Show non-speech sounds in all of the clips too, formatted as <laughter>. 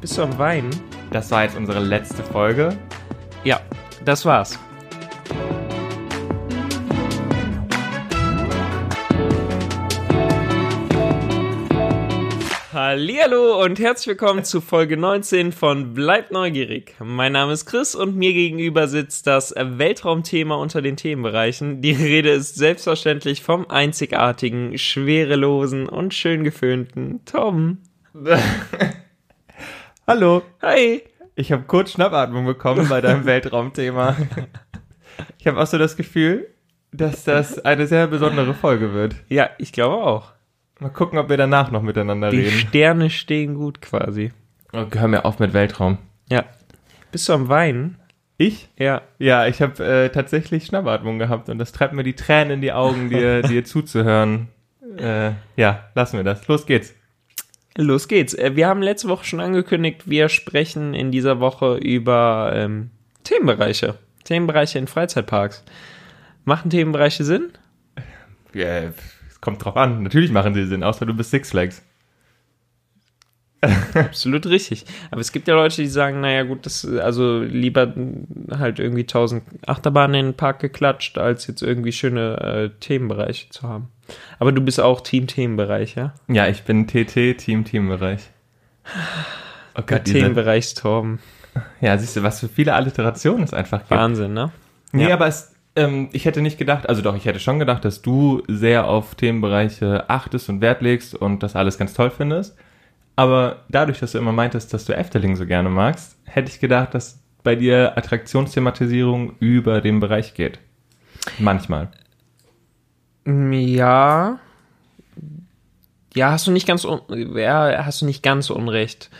Bist du am Weinen? Das war jetzt unsere letzte Folge. Ja, das war's. Hallihallo und herzlich willkommen zu Folge 19 von Bleib neugierig. Mein Name ist Chris und mir gegenüber sitzt das Weltraumthema unter den Themenbereichen. Die Rede ist selbstverständlich vom einzigartigen, schwerelosen und schön geföhnten Tom. <laughs> Hallo. Hi. Ich habe kurz Schnappatmung bekommen bei deinem <laughs> Weltraumthema. Ich habe auch so das Gefühl, dass das eine sehr besondere Folge wird. Ja, ich glaube auch. Mal gucken, ob wir danach noch miteinander Die reden. Sterne stehen gut quasi. Oh, hör mir auf mit Weltraum. Ja. Bist du am Weinen? Ich? Ja. Ja, ich habe äh, tatsächlich Schnappatmung gehabt und das treibt mir die Tränen in die Augen, dir, <laughs> dir zuzuhören. Äh, ja, lassen wir das. Los geht's. Los geht's. Äh, Wir haben letzte Woche schon angekündigt, wir sprechen in dieser Woche über ähm, Themenbereiche. Themenbereiche in Freizeitparks. Machen Themenbereiche Sinn? Ja, es kommt drauf an. Natürlich machen sie Sinn, außer du bist Six Flags. <laughs> Absolut richtig. Aber es gibt ja Leute, die sagen, naja gut, das also lieber halt irgendwie 1000 Achterbahnen in den Park geklatscht, als jetzt irgendwie schöne äh, Themenbereiche zu haben. Aber du bist auch Team Themenbereich, ja? Ja, ich bin TT, Team, Teambereich. Oh Der Gott, diese, Themenbereichstorben. ja, siehst du, was für viele Alliterationen es einfach gibt. Wahnsinn, ne? Nee, Ja. aber es, ähm, ich hätte nicht gedacht, also doch, ich hätte schon gedacht, dass du sehr auf Themenbereiche achtest und Wert legst und das alles ganz toll findest. Aber dadurch, dass du immer meintest, dass du Efteling so gerne magst, hätte ich gedacht, dass bei dir Attraktionsthematisierung über den Bereich geht. Manchmal. Ja. Ja, hast du nicht ganz ja, hast du nicht ganz unrecht.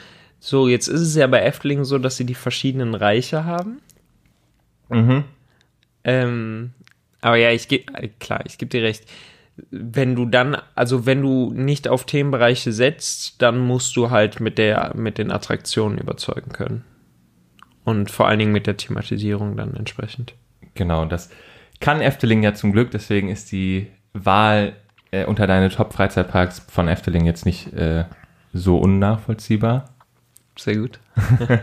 So, jetzt ist es ja bei Efteling so, dass sie die verschiedenen Reiche haben. Mhm. Ähm, aber ja, ich gebe klar, ich gebe dir recht. Wenn du dann, also wenn du nicht auf Themenbereiche setzt, dann musst du halt mit der mit den Attraktionen überzeugen können. Und vor allen Dingen mit der Thematisierung dann entsprechend. Genau, das kann Efteling ja zum Glück, deswegen ist die Wahl äh, unter deine Top-Freizeitparks von Efteling jetzt nicht äh, so unnachvollziehbar. Sehr gut. <laughs>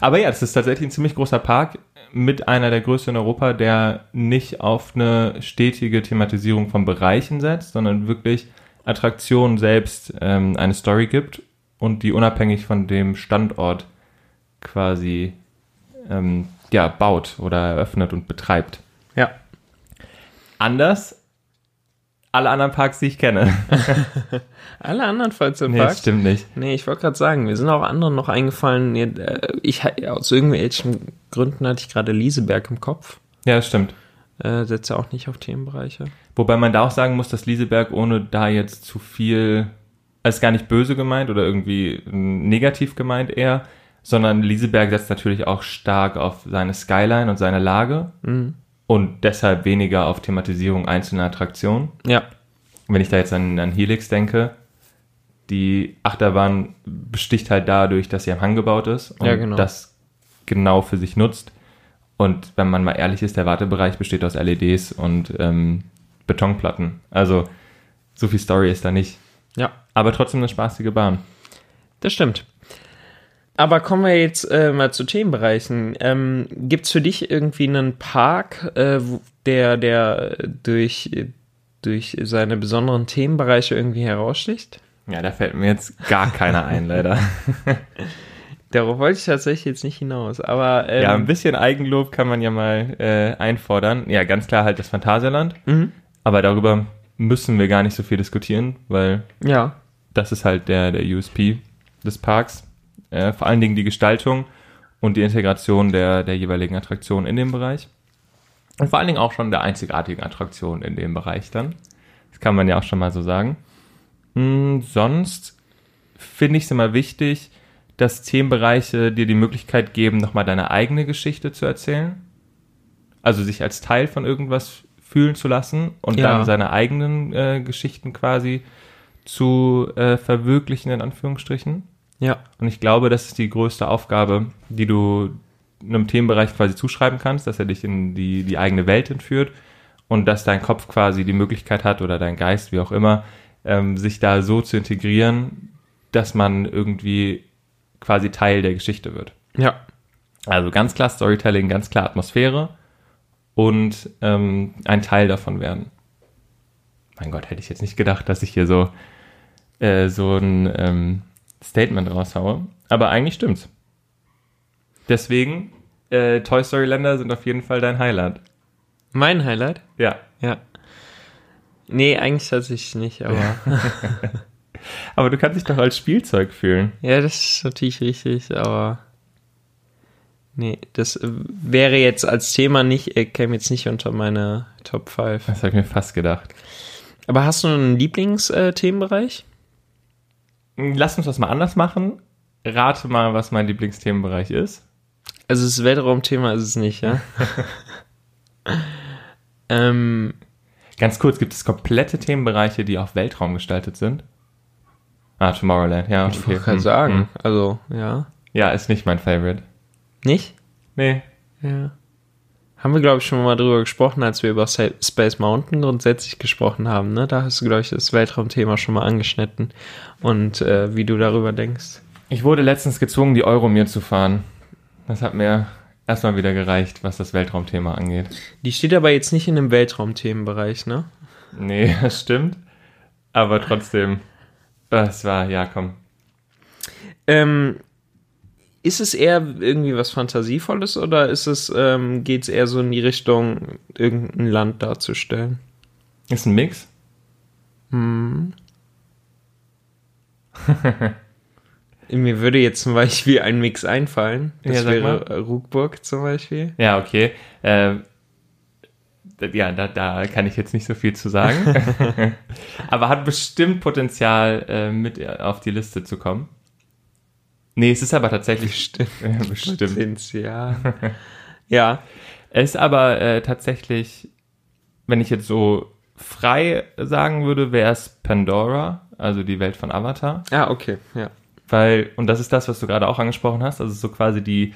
Aber ja, das ist tatsächlich ein ziemlich großer Park mit einer der größten in Europa, der nicht auf eine stetige Thematisierung von Bereichen setzt, sondern wirklich Attraktionen selbst ähm, eine Story gibt und die unabhängig von dem Standort quasi ähm, ja, baut oder eröffnet und betreibt. Ja. Anders alle anderen Parks, die ich kenne. <laughs> Alle anderen nee, Freizeitparks. das stimmt nicht. Nee, ich wollte gerade sagen, mir sind auch anderen noch eingefallen. Nee, äh, Ich, aus irgendwelchen Gründen hatte ich gerade Lieseberg im Kopf. Ja, das stimmt. Äh, setze auch nicht auf Themenbereiche. Wobei man da auch sagen muss, dass Lieseberg, ohne da jetzt zu viel, als gar nicht böse gemeint oder irgendwie negativ gemeint eher, sondern Lieseberg setzt natürlich auch stark auf seine Skyline und seine Lage Mhm. Und deshalb weniger auf Thematisierung einzelner Attraktionen. Ja, Wenn ich da jetzt an, an Helix denke, die Achterbahn besticht halt dadurch, dass sie am Hang gebaut ist und Ja, genau. das genau für sich nutzt. Und wenn man mal ehrlich ist, der Wartebereich besteht aus LEDs und ähm, Betonplatten. Also so viel Story ist da nicht. ja, Aber trotzdem eine spaßige Bahn. das stimmt. Aber kommen wir jetzt äh, mal zu Themenbereichen. Ähm, Gibt es für dich irgendwie einen Park, äh, der, der durch, durch seine besonderen Themenbereiche irgendwie heraussticht? Ja, da fällt mir jetzt gar keiner ein, leider. <laughs> Darauf wollte ich tatsächlich jetzt nicht hinaus. Aber ähm, ja, ein bisschen Eigenlob kann man ja mal äh, einfordern. Ja, ganz klar halt das Phantasialand. mhm. Aber darüber müssen wir gar nicht so viel diskutieren, weil ja, das ist halt der, der USP des Parks. Äh, vor allen Dingen die Gestaltung und die Integration der, der jeweiligen Attraktionen in dem Bereich. Und vor allen Dingen auch schon der einzigartigen Attraktion in dem Bereich dann. Das kann man ja auch schon mal so sagen. Hm, sonst finde ich es immer wichtig, dass Themenbereiche dir die Möglichkeit geben, nochmal deine eigene Geschichte zu erzählen. Also sich als Teil von irgendwas fühlen zu lassen und Ja. dann seine eigenen äh, Geschichten quasi zu äh, verwirklichen, in Anführungsstrichen. Ja, Und ich glaube, das ist die größte Aufgabe, die du einem Themenbereich quasi zuschreiben kannst, dass er dich in die, die eigene Welt entführt und dass dein Kopf quasi die Möglichkeit hat oder dein Geist, wie auch immer, ähm, sich da so zu integrieren, dass man irgendwie quasi Teil der Geschichte wird. Ja. Also ganz klar Storytelling, ganz klar Atmosphäre und ähm, ein Teil davon werden. Mein Gott, hätte ich jetzt nicht gedacht, dass ich hier so, äh, so ein ähm, Statement raushaue. Aber eigentlich stimmt's. Deswegen, äh, Toy Story Länder sind auf jeden Fall dein Highlight. Mein Highlight? Ja. Ja. Nee, eigentlich tatsächlich nicht, aber. <laughs> Aber du kannst dich doch als Spielzeug fühlen. ja, das ist natürlich richtig, aber. Nee, das wäre jetzt als Thema nicht, äh, käme jetzt nicht unter meine Top 5. Das habe ich mir fast gedacht. Aber hast du einen Lieblingsthemenbereich? Lass uns das mal anders machen. Rate mal, was mein Lieblingsthemenbereich ist. Also das Weltraumthema ist es nicht, ja? <laughs> <laughs> ähm, Ganz kurz, gibt es komplette Themenbereiche, die auf Weltraum gestaltet sind? Ah, Tomorrowland, ja. ich wollte gerade sagen, also, ja. Ja, ist nicht mein Favorite. Nicht? Nee. Ja. Haben wir, glaube ich, schon mal drüber gesprochen, als wir über Space Mountain grundsätzlich gesprochen haben, ne? Da hast du, glaube ich, das Weltraumthema schon mal angeschnitten. Und äh, wie du darüber denkst. Ich wurde letztens gezwungen, die Euromir zu fahren. Das hat mir erstmal wieder gereicht, was das Weltraumthema angeht. Die steht aber jetzt nicht in dem Weltraumthemenbereich, ne? Nee, <laughs> das stimmt. Aber trotzdem, es war, ja, komm. Ähm, ist es eher irgendwie was Fantasievolles oder ist es, ähm, geht es eher so in die Richtung, irgendein Land darzustellen? Ist ein Mix. <laughs> Mir würde jetzt zum Beispiel ein Mix einfallen. Das Ja, sag wäre äh, Ruckburg zum Beispiel. Ja, okay. Äh, ja, da, da kann ich jetzt nicht so viel zu sagen. <laughs> <laughs> aber hat bestimmt Potenzial, äh, mit auf die Liste zu kommen. Nee, es ist aber tatsächlich Bestimmt. <laughs> Ja, bestimmt. Potenzial. <laughs> ja. Es ist aber äh, tatsächlich, wenn ich jetzt so frei sagen würde, wäre es Pandora, also die Welt von Avatar. Ah, okay. Ja. Weil, und das ist das, was du gerade auch angesprochen hast, also so quasi die,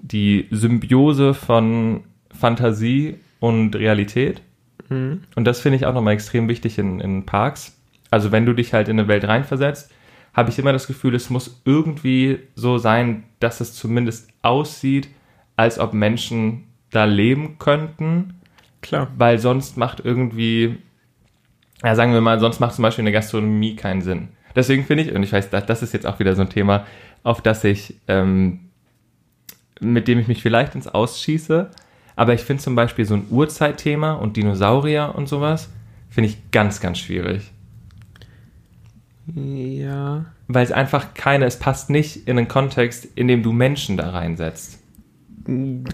die Symbiose von Fantasie und Realität. Mhm. Und das finde ich auch nochmal extrem wichtig in, in Parks. Also wenn du dich halt in eine Welt reinversetzt, habe ich immer das Gefühl, es muss irgendwie so sein, dass es zumindest aussieht, als ob Menschen da leben könnten, Klar. weil sonst macht irgendwie, ja sagen wir mal, sonst macht zum Beispiel eine Gastronomie keinen Sinn. Deswegen finde ich, und ich weiß, das ist jetzt auch wieder so ein Thema, auf das ich, ähm, mit dem ich mich vielleicht ins Ausschieße, aber ich finde zum Beispiel so ein Urzeitthema und Dinosaurier und sowas, finde ich ganz, ganz schwierig. Ja. Weil es einfach keine, es passt nicht in einen Kontext, in dem du Menschen da reinsetzt.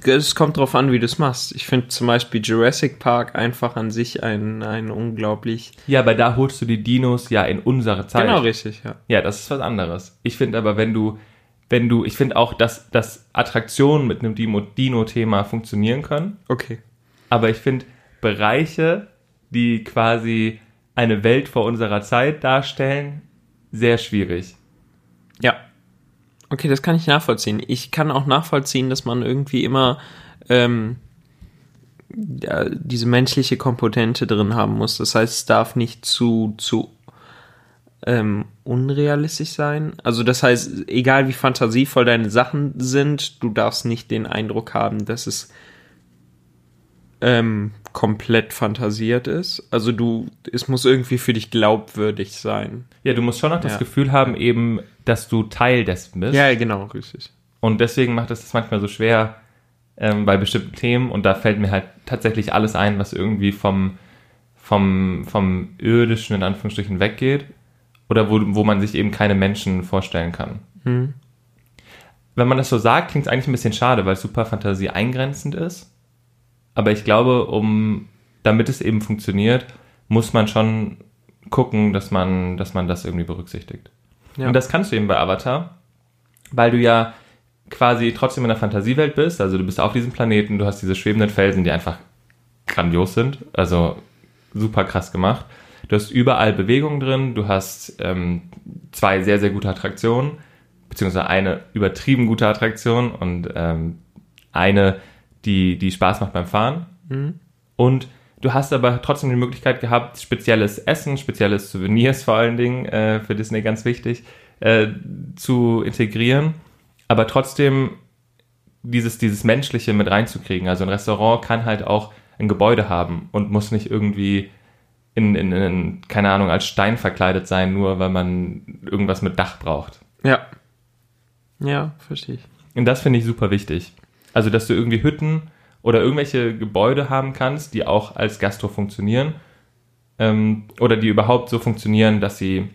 Es kommt drauf an, wie du es machst. Ich finde zum Beispiel Jurassic Park einfach an sich ein, ein unglaublich. Ja, aber da holst du die Dinos ja in unsere Zeit. Genau, richtig, ja. Ja, das ist was anderes. Ich finde aber, wenn du, wenn du, ich finde auch, dass, dass Attraktionen mit einem Dino- Dino-Thema funktionieren können, Okay. aber ich finde Bereiche, die quasi eine Welt vor unserer Zeit darstellen, sehr schwierig. Ja. Okay, das kann ich nachvollziehen. Ich kann auch nachvollziehen, dass man irgendwie immer ähm, ja, diese menschliche Komponente drin haben muss. Das heißt, es darf nicht zu, zu ähm, unrealistisch sein. Also das heißt, egal wie fantasievoll deine Sachen sind, du darfst nicht den Eindruck haben, dass es ähm, komplett fantasiert ist. Also du, es muss irgendwie für dich glaubwürdig sein. Ja, du musst schon noch das Ja. Gefühl haben, eben, dass du Teil dessen bist. Ja, genau, richtig. Und deswegen macht es das manchmal so schwer ähm, bei bestimmten Themen. Und da fällt mir halt tatsächlich alles ein, was irgendwie vom, vom, vom irdischen in Anführungsstrichen weggeht. Oder wo, wo man sich eben keine Menschen vorstellen kann. Hm. Wenn man das so sagt, klingt es eigentlich ein bisschen schade, weil super Fantasie eingrenzend ist. Aber ich glaube, um, damit es eben funktioniert, muss man schon gucken, dass man, dass man das irgendwie berücksichtigt. Ja. Und das kannst du eben bei Avatar, weil du ja quasi trotzdem in der Fantasiewelt bist. Also du bist auf diesem Planeten, du hast diese schwebenden Felsen, die einfach grandios sind. Also super krass gemacht. Du hast überall Bewegung drin, du hast ähm, zwei sehr, sehr gute Attraktionen, beziehungsweise eine übertrieben gute Attraktion und ähm, eine, die, die Spaß macht beim Fahren. Und du hast aber trotzdem die Möglichkeit gehabt, spezielles Essen, spezielles Souvenirs vor allen Dingen, äh, für Disney ganz wichtig, äh, zu integrieren. aber trotzdem dieses, dieses Menschliche mit reinzukriegen. Also ein Restaurant kann halt auch ein Gebäude haben und muss nicht irgendwie in, in, in, keine Ahnung, als Stein verkleidet sein, nur weil man irgendwas mit Dach braucht. Ja. Ja, verstehe ich. Und das finde ich super wichtig. Also, dass du irgendwie Hütten oder irgendwelche Gebäude haben kannst, die auch als Gastro funktionieren. Ähm, oder die überhaupt so funktionieren, dass sie,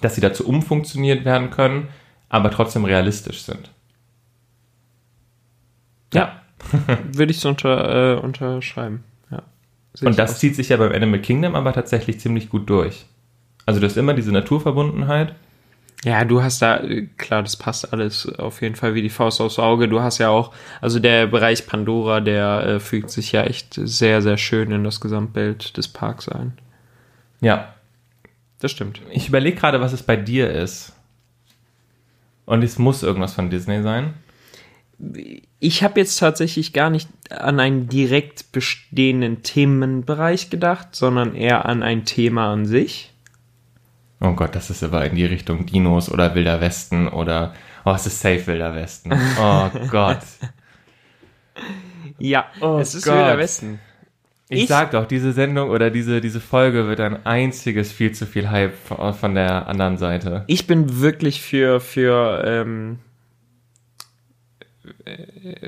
dass sie dazu umfunktioniert werden können, aber trotzdem realistisch sind. Ja. <laughs> Würde ich so unter, äh, unterschreiben. Ja. Und das zieht sich ja beim Animal Kingdom aber tatsächlich ziemlich gut durch. Also du hast immer diese Naturverbundenheit. Ja, du hast da, äh, klar, das passt alles auf jeden Fall wie die Faust aufs Auge. Du hast ja auch, also der Bereich Pandora, der äh, fügt sich ja echt sehr, sehr schön in das Gesamtbild des Parks ein. Ja. Das stimmt. Ich überlege gerade, was es bei dir ist. Und es muss irgendwas von Disney sein. Ich habe jetzt tatsächlich gar nicht an einen direkt bestehenden Themenbereich gedacht, sondern eher an ein Thema an sich. Oh Gott, das ist aber in die Richtung Dinos oder Wilder Westen oder oh, es ist safe Wilder Westen. Oh <laughs> Gott. Ja, Oh es ist Gott. Wilder Westen. Ich, Ich- sag doch, diese Sendung oder diese, diese Folge wird ein einziges viel zu viel Hype von der anderen Seite. Ich bin wirklich für, für, ähm, äh,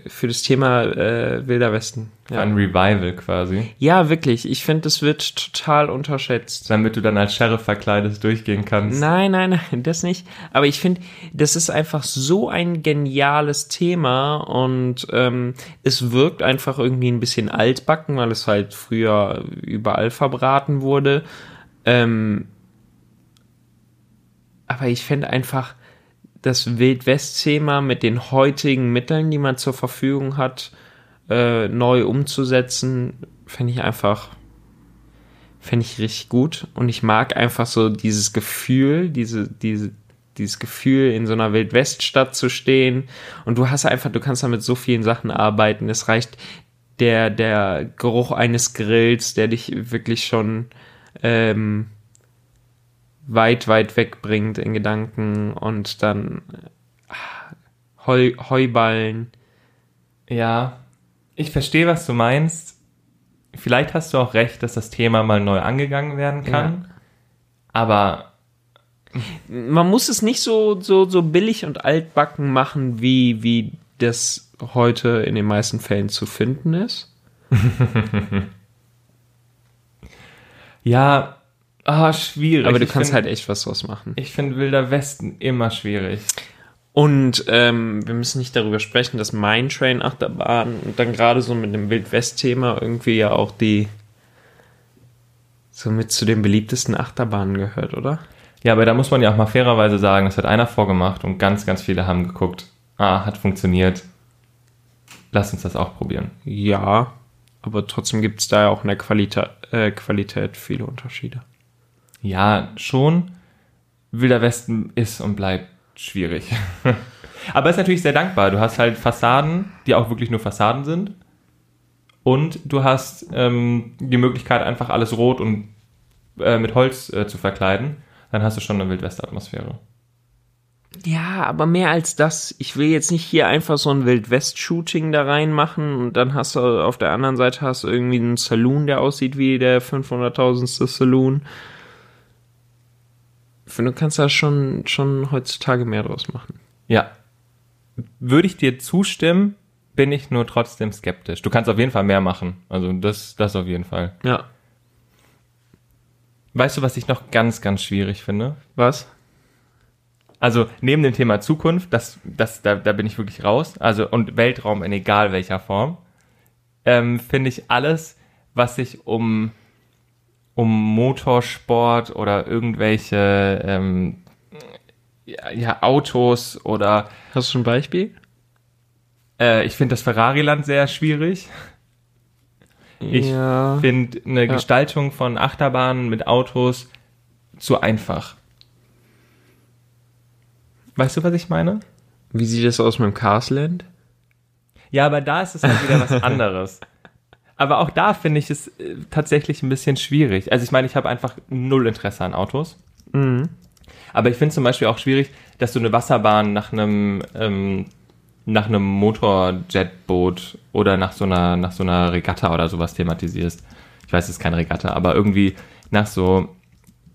für das Thema äh, Wilder Westen. Ja. Ein Revival quasi. ja, wirklich. Ich finde, das wird total unterschätzt. Damit du dann als Sheriff verkleidet durchgehen kannst. Nein, nein, nein, das nicht. Aber ich finde, das ist einfach so ein geniales Thema und ähm, es wirkt einfach irgendwie ein bisschen altbacken, weil es halt früher überall verbraten wurde. Ähm, aber ich finde einfach das Wildwest-Thema mit den heutigen Mitteln, die man zur Verfügung hat, äh, neu umzusetzen, finde ich einfach finde ich richtig gut und ich mag einfach so dieses Gefühl, diese, diese, dieses Gefühl, in so einer Wildweststadt zu stehen und du hast einfach, du kannst da mit so vielen Sachen arbeiten. Es reicht der, der Geruch eines Grills, der dich wirklich schon ähm, weit, weit wegbringt in Gedanken und dann äh, Heu, Heuballen. Ja, ich verstehe, was du meinst. Vielleicht hast du auch recht, dass das Thema mal neu angegangen werden kann. Aber man muss es nicht so, so, so billig und altbacken machen, wie, wie das heute in den meisten Fällen zu finden ist. <laughs> ja, ah, schwierig. Aber du Ich kannst find- halt echt was draus machen. Ich finde Wilder Westen immer schwierig. Und ähm, wir müssen nicht darüber sprechen, dass Mine Train Achterbahn und dann gerade so mit dem Wildwest-Thema irgendwie ja auch die so mit zu den beliebtesten Achterbahnen gehört, oder? Ja, aber da muss man ja auch mal fairerweise sagen, das hat einer vorgemacht und ganz, ganz viele haben geguckt, ah, hat funktioniert. Lass uns das auch probieren. Ja, aber trotzdem gibt es da ja auch in der Qualita äh, Qualität viele Unterschiede. Ja, schon. Wilder Westen ist und bleibt schwierig. <laughs> Aber ist natürlich sehr dankbar. Du hast halt Fassaden, die auch wirklich nur Fassaden sind. Und du hast ähm, die Möglichkeit, einfach alles rot und äh, mit Holz äh, zu verkleiden. Dann hast du schon eine Wildwest-Atmosphäre. Ja, aber mehr als das. Ich will jetzt nicht hier einfach so ein Wildwest-Shooting da reinmachen und dann hast du auf der anderen Seite hast du irgendwie einen Saloon, der aussieht wie der 500.000. Saloon. Finde, du kannst da schon, schon heutzutage mehr draus machen. Ja. Würde ich dir zustimmen, bin ich nur trotzdem skeptisch. Du kannst auf jeden Fall mehr machen. Also das, das auf jeden Fall. Ja. Weißt du, was ich noch ganz, ganz schwierig finde? Was? Also neben dem Thema Zukunft, das, das, da, da bin ich wirklich raus. Also und Weltraum in egal welcher Form, ähm, finde ich alles, was sich um um Motorsport oder irgendwelche ähm, ja, ja, Autos oder Hast du ein Beispiel? äh, ich finde das Ferrari-Land sehr schwierig. Ich ja. finde eine Ja. Gestaltung von Achterbahnen mit Autos zu einfach. Weißt du, was ich meine? Wie sieht das aus mit dem Carsland? Ja, aber da ist es halt wieder was <laughs> anderes. Aber auch da finde ich es äh, tatsächlich ein bisschen schwierig. Also ich meine, ich habe einfach null Interesse an Autos. Mhm. Aber ich finde zum Beispiel auch schwierig, dass du eine Wasserbahn nach einem, ähm, nach einem Motorjetboot oder nach so einer, nach so einer Regatta oder sowas thematisierst. Ich weiß, es ist keine Regatta, aber irgendwie nach so,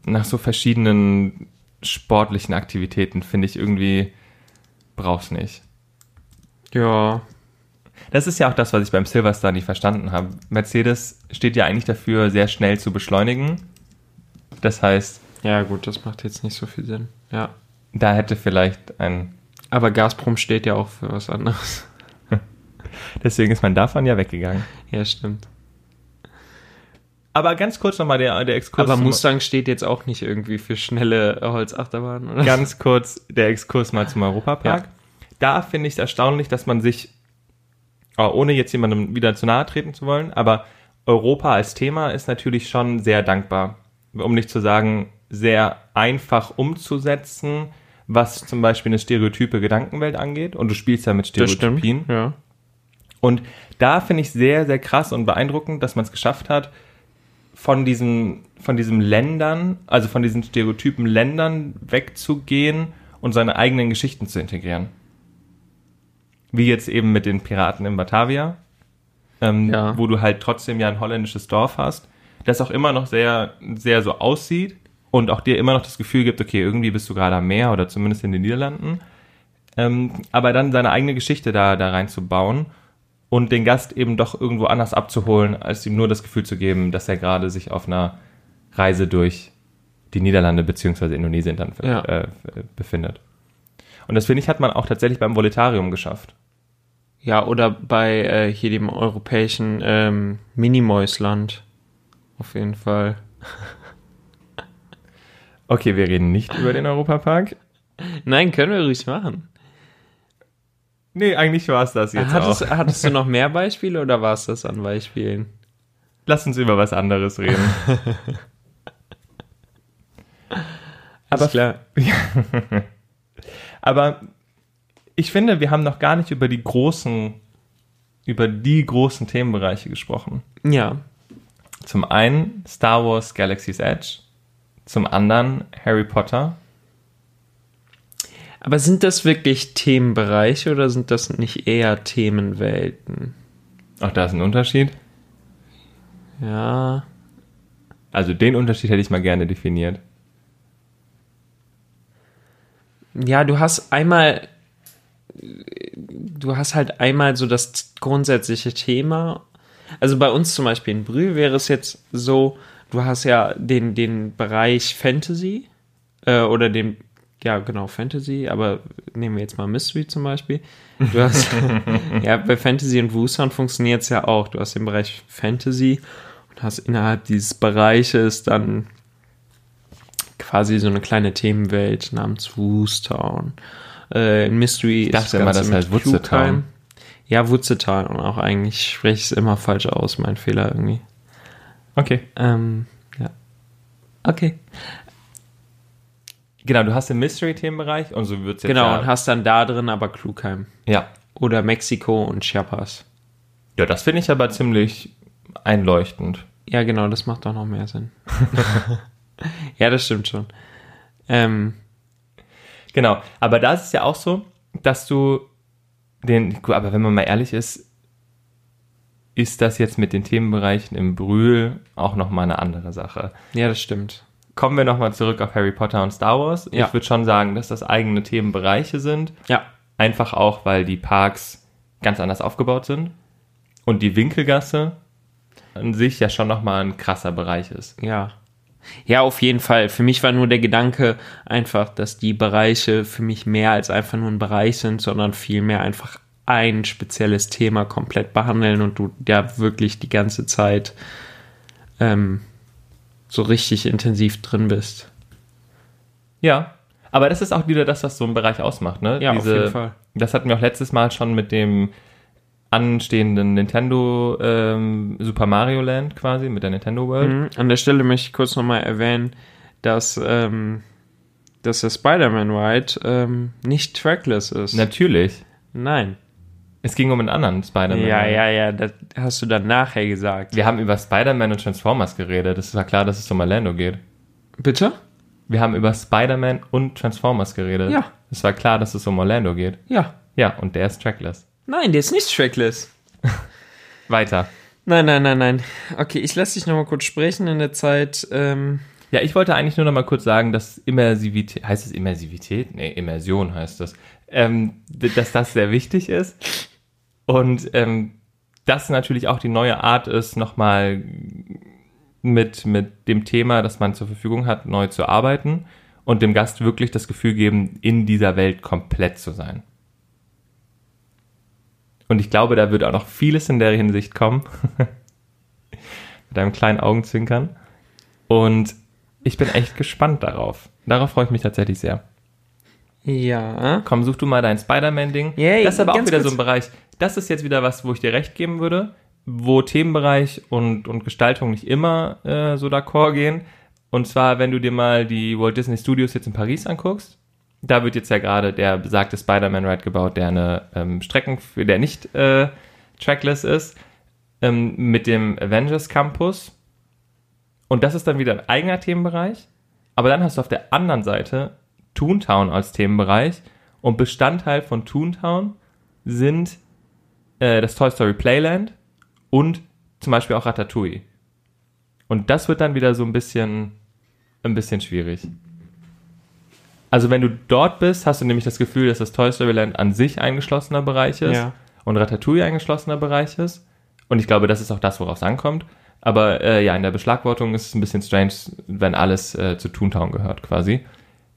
nach so verschiedenen sportlichen Aktivitäten finde ich irgendwie, brauch's nicht. Ja. Das ist ja auch das, was ich beim Silverstar nicht verstanden habe. Mercedes steht ja eigentlich dafür, sehr schnell zu beschleunigen. Das heißt, Ja, gut, das macht jetzt nicht so viel Sinn. Ja. da hätte vielleicht ein. Aber Gazprom steht ja auch für was anderes. <laughs> Deswegen ist man davon ja weggegangen. Ja, stimmt. Aber ganz kurz nochmal der, der Exkurs. Aber Mustang steht jetzt auch nicht irgendwie für schnelle Holzachterbahnen, oder? ganz kurz der Exkurs mal zum Europapark. Ja. Da finde ich es erstaunlich, dass man sich, ohne jetzt jemandem wieder zu nahe treten zu wollen, aber Europa als Thema ist natürlich schon sehr dankbar. Um nicht zu sagen, sehr einfach umzusetzen, was zum Beispiel eine stereotype Gedankenwelt angeht. Und du spielst ja mit Das stimmt. Stereotypien. Ja. Und da finde ich sehr, sehr krass und beeindruckend, dass man es geschafft hat, von diesen, von diesen Ländern, also von diesen stereotypen Ländern wegzugehen und seine eigenen Geschichten zu integrieren. Wie jetzt eben mit den Piraten in Batavia, ähm, Ja. wo du halt trotzdem ja ein holländisches Dorf hast, das auch immer noch sehr, sehr so aussieht und auch dir immer noch das Gefühl gibt, okay, irgendwie bist du gerade am Meer oder zumindest in den Niederlanden. Ähm, aber dann seine eigene Geschichte da, da reinzubauen und den Gast eben doch irgendwo anders abzuholen, als ihm nur das Gefühl zu geben, dass er gerade sich auf einer Reise durch die Niederlande bzw. Indonesien dann Ja. äh, befindet. Und das finde ich, hat man auch tatsächlich beim Voletarium geschafft. Ja, oder bei äh, hier dem europäischen ähm, Minimäusland. Auf jeden Fall. <laughs> Okay, wir reden nicht über den Europapark. Nein, können wir ruhig machen. Nee, eigentlich war es das jetzt Hattest, auch. hattest du noch mehr Beispiele oder war es das an Beispielen? Lass uns über was anderes reden. <laughs> Aber klar. <laughs> Aber ich finde, wir haben noch gar nicht über die großen, über die großen Themenbereiche gesprochen. Ja. Zum einen Star Wars Galaxy's Edge, zum anderen Harry Potter. Aber sind das wirklich Themenbereiche oder sind das nicht eher Themenwelten? Auch da ist ein Unterschied. Ja. Also den Unterschied hätte ich mal gerne definiert. Ja, du hast einmal, du hast halt einmal so das grundsätzliche Thema. Also bei uns zum Beispiel in Brühl wäre es jetzt so, du hast ja den, den Bereich Fantasy äh, oder den, ja genau, Fantasy, aber nehmen wir jetzt mal Mystery zum Beispiel. Du <laughs> hast, ja, bei Fantasy und Wusan funktioniert es ja auch. Du hast den Bereich Fantasy und hast innerhalb dieses Bereiches dann quasi so eine kleine Themenwelt namens Woostown. Äh, in Mystery Ich dachte immer, das heißt Wutzetown. Ja, Wutzetown. Und auch eigentlich spreche ich es immer falsch aus, mein Fehler irgendwie. Okay. Ähm, ja. Okay. Genau, du hast den Mystery-Themenbereich und so wird es jetzt Genau, ja, und hast dann da drin aber Klugheim. ja. Oder Mexiko und Chiapas. Ja, das finde ich aber ziemlich einleuchtend. Ja, genau, das macht doch noch mehr Sinn. <laughs> ja, das stimmt schon. Ähm, Genau, aber da ist es ja auch so, dass du den, aber wenn man mal ehrlich ist, ist das jetzt mit den Themenbereichen im Brühl auch nochmal eine andere Sache. ja, das stimmt. Kommen wir nochmal zurück auf Harry Potter und Star Wars. Ja. Ich würde schon sagen, dass das eigene Themenbereiche sind. Ja, Einfach auch, weil die Parks ganz anders aufgebaut sind und die Winkelgasse an sich ja schon nochmal ein krasser Bereich ist. Ja. Ja, auf jeden Fall. Für mich war nur der Gedanke einfach, dass die Bereiche für mich mehr als einfach nur ein Bereich sind, sondern vielmehr einfach ein spezielles Thema komplett behandeln und du ja wirklich die ganze Zeit ähm, so richtig intensiv drin bist. Ja, aber das ist auch wieder das, was so ein Bereich ausmacht, ne? Ja, auf jeden Fall. Das hatten wir auch letztes Mal schon mit dem anstehenden Nintendo ähm, Super Mario Land quasi, mit der Nintendo World. Mhm. An der Stelle möchte ich kurz nochmal erwähnen, dass, ähm, dass der Spider-Man Ride ähm, nicht trackless ist. Natürlich. Nein. Es ging um einen anderen Spider-Man. Ja, ja, ja, das hast du dann nachher gesagt. Wir haben über Spider-Man und Transformers geredet. Es war klar, dass es um Orlando geht. Bitte? Wir haben über Spider-Man und Transformers geredet. Ja. Es war klar, dass es um Orlando geht. Ja. Ja, und der ist trackless. Nein, der ist nicht trackless. <laughs> Weiter. Nein, nein, nein, nein. Okay, ich lasse dich nochmal kurz sprechen in der Zeit. Ähm, Ja, ich wollte eigentlich nur noch mal kurz sagen, dass Immersivität, heißt es Immersivität? Nee, Immersion heißt das. Ähm, dass das sehr wichtig ist. Und ähm, das natürlich auch die neue Art ist, nochmal mit, mit dem Thema, das man zur Verfügung hat, neu zu arbeiten und dem Gast wirklich das Gefühl geben, in dieser Welt komplett zu sein. Und ich glaube, da wird auch noch vieles in der Hinsicht kommen. <laughs> mit einem kleinen Augenzwinkern. Und ich bin echt gespannt darauf. Darauf freue ich mich tatsächlich sehr. ja. Komm, such du mal dein Spider-Man-Ding. Yay, das ist aber auch wieder kurz. so ein Bereich. Das ist jetzt wieder was, wo ich dir recht geben würde, wo Themenbereich und, und Gestaltung nicht immer äh, so d'accord gehen. Und zwar, wenn du dir mal die Walt Disney Studios jetzt in Paris anguckst, da wird jetzt ja gerade der besagte Spider-Man-Ride gebaut, der eine ähm, Strecken, der nicht äh, trackless ist, ähm, mit dem Avengers Campus. Und das ist dann wieder ein eigener Themenbereich. Aber dann hast du auf der anderen Seite Toontown als Themenbereich. Und Bestandteil von Toontown sind äh, das Toy Story Playland und zum Beispiel auch Ratatouille. Und das wird dann wieder so ein bisschen, ein bisschen schwierig. Also wenn du dort bist, hast du nämlich das Gefühl, dass das Toy Story Land an sich ein geschlossener Bereich ist Ja. und Ratatouille ein geschlossener Bereich ist. Und ich glaube, das ist auch das, worauf es ankommt. Aber äh, ja, in der Beschlagwortung ist es ein bisschen strange, wenn alles äh, zu Toontown gehört quasi.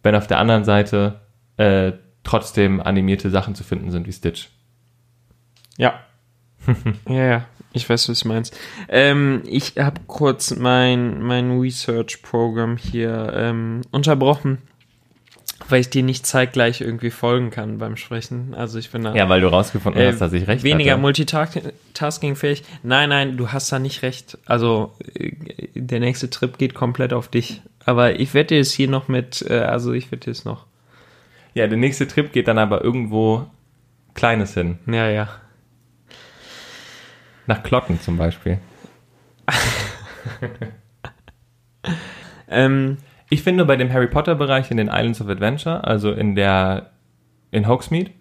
Wenn auf der anderen Seite äh, trotzdem animierte Sachen zu finden sind wie Stitch. Ja. <laughs> ja, ja, ich weiß, was du meinst. Ähm, ich habe kurz mein, mein Research-Programm hier ähm, unterbrochen, weil ich dir nicht zeitgleich irgendwie folgen kann beim Sprechen. Also ich bin da Ja, weil du rausgefunden äh, hast, dass ich recht weniger hatte. multitasking-fähig. Nein, nein, du hast da nicht recht. Also äh, der nächste Trip geht komplett auf dich. Aber ich werde es hier noch mit, äh, also ich werde es noch. Ja, der nächste Trip geht dann aber irgendwo Kleines hin. Ja, ja. Nach Klotten zum Beispiel. <laughs> Ähm, Ich finde bei dem Harry Potter Bereich in den Islands of Adventure, also in der in Hogsmeade,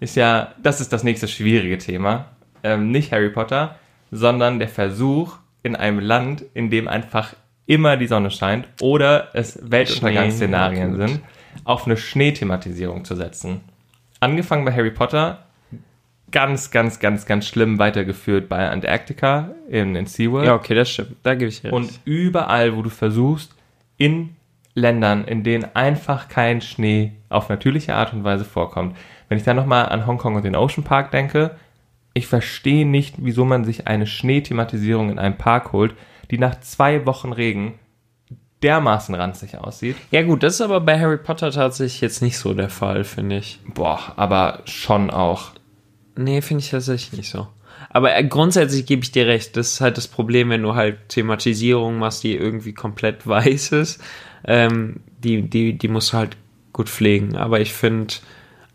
ist ja, das ist das nächste schwierige Thema. Ähm, nicht Harry Potter, sondern der Versuch in einem Land, in dem einfach immer die Sonne scheint oder es Weltuntergangsszenarien sind, auf eine Schneethematisierung zu setzen. Angefangen bei Harry Potter, ganz, ganz, ganz, ganz schlimm weitergeführt bei Antarctica in, in SeaWorld. ja, okay, das stimmt. Da gebe ich recht. Und überall, wo du versuchst, in Ländern, in denen einfach kein Schnee auf natürliche Art und Weise vorkommt. Wenn ich dann nochmal an Hongkong und den Ocean Park denke, ich verstehe nicht, wieso man sich eine Schneethematisierung in einem Park holt, die nach zwei Wochen Regen dermaßen ranzig aussieht. Ja gut, das ist aber bei Harry Potter tatsächlich jetzt nicht so der Fall, finde ich. Boah, aber schon auch. Nee, finde ich tatsächlich nicht so. Aber äh, grundsätzlich gebe ich dir recht. Das ist halt das Problem, wenn du halt Thematisierung machst, die irgendwie komplett <laughs> weiß ist. Ähm, die, die, die musst du halt gut pflegen. Aber ich finde,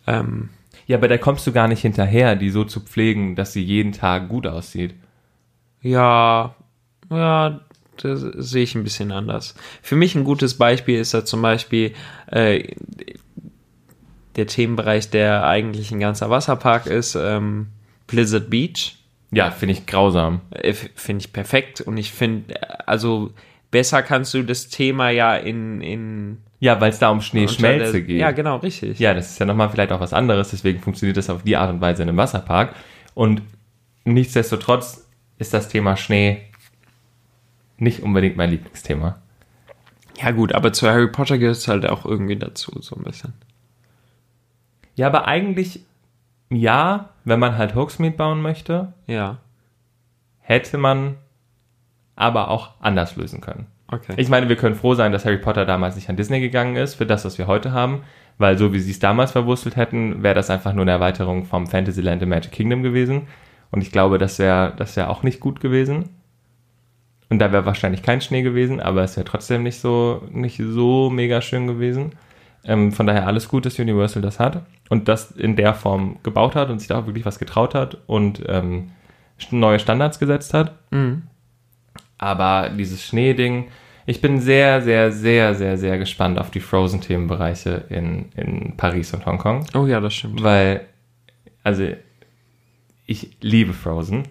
ähm, Ja, aber da kommst du gar nicht hinterher, die so zu pflegen, dass sie jeden Tag gut aussieht. ja, ja, das sehe ich ein bisschen anders. Für mich ein gutes Beispiel ist da zum Beispiel äh, der Themenbereich, der eigentlich ein ganzer Wasserpark ist, ähm, Blizzard Beach. Ja, finde ich grausam. Äh, Finde ich perfekt und ich finde, äh, also besser kannst du das Thema ja in, in Ja, weil es da um Schneeschmelze der- geht. Ja, genau, richtig. Ja, das ist ja nochmal vielleicht auch was anderes, deswegen funktioniert das auf die Art und Weise in einem Wasserpark. Und nichtsdestotrotz ist das Thema Schnee nicht unbedingt mein Lieblingsthema. Ja, gut, aber zu Harry Potter gehört es halt auch irgendwie dazu, so ein bisschen. Ja, aber eigentlich ja, wenn man halt Hogsmeade bauen möchte, Ja, hätte man aber auch anders lösen können. okay. Ich meine, wir können froh sein, dass Harry Potter damals nicht an Disney gegangen ist für das, was wir heute haben, weil so wie sie es damals verwurstelt hätten, wäre das einfach nur eine Erweiterung vom Fantasyland im Magic Kingdom gewesen. Und ich glaube, das wäre das wäre auch nicht gut gewesen. Und da wäre wahrscheinlich kein Schnee gewesen, aber es wäre trotzdem nicht so, nicht so mega schön gewesen. Ähm, von daher alles gut, dass Universal das hat und das in der Form gebaut hat und sich da auch wirklich was getraut hat und ähm, neue Standards gesetzt hat. Mhm. Aber dieses Schneeding, Ich bin sehr, sehr, sehr, sehr, sehr gespannt auf die Frozen-Themenbereiche in, in Paris und Hongkong. Oh ja, das stimmt. Weil, also, ich liebe Frozen.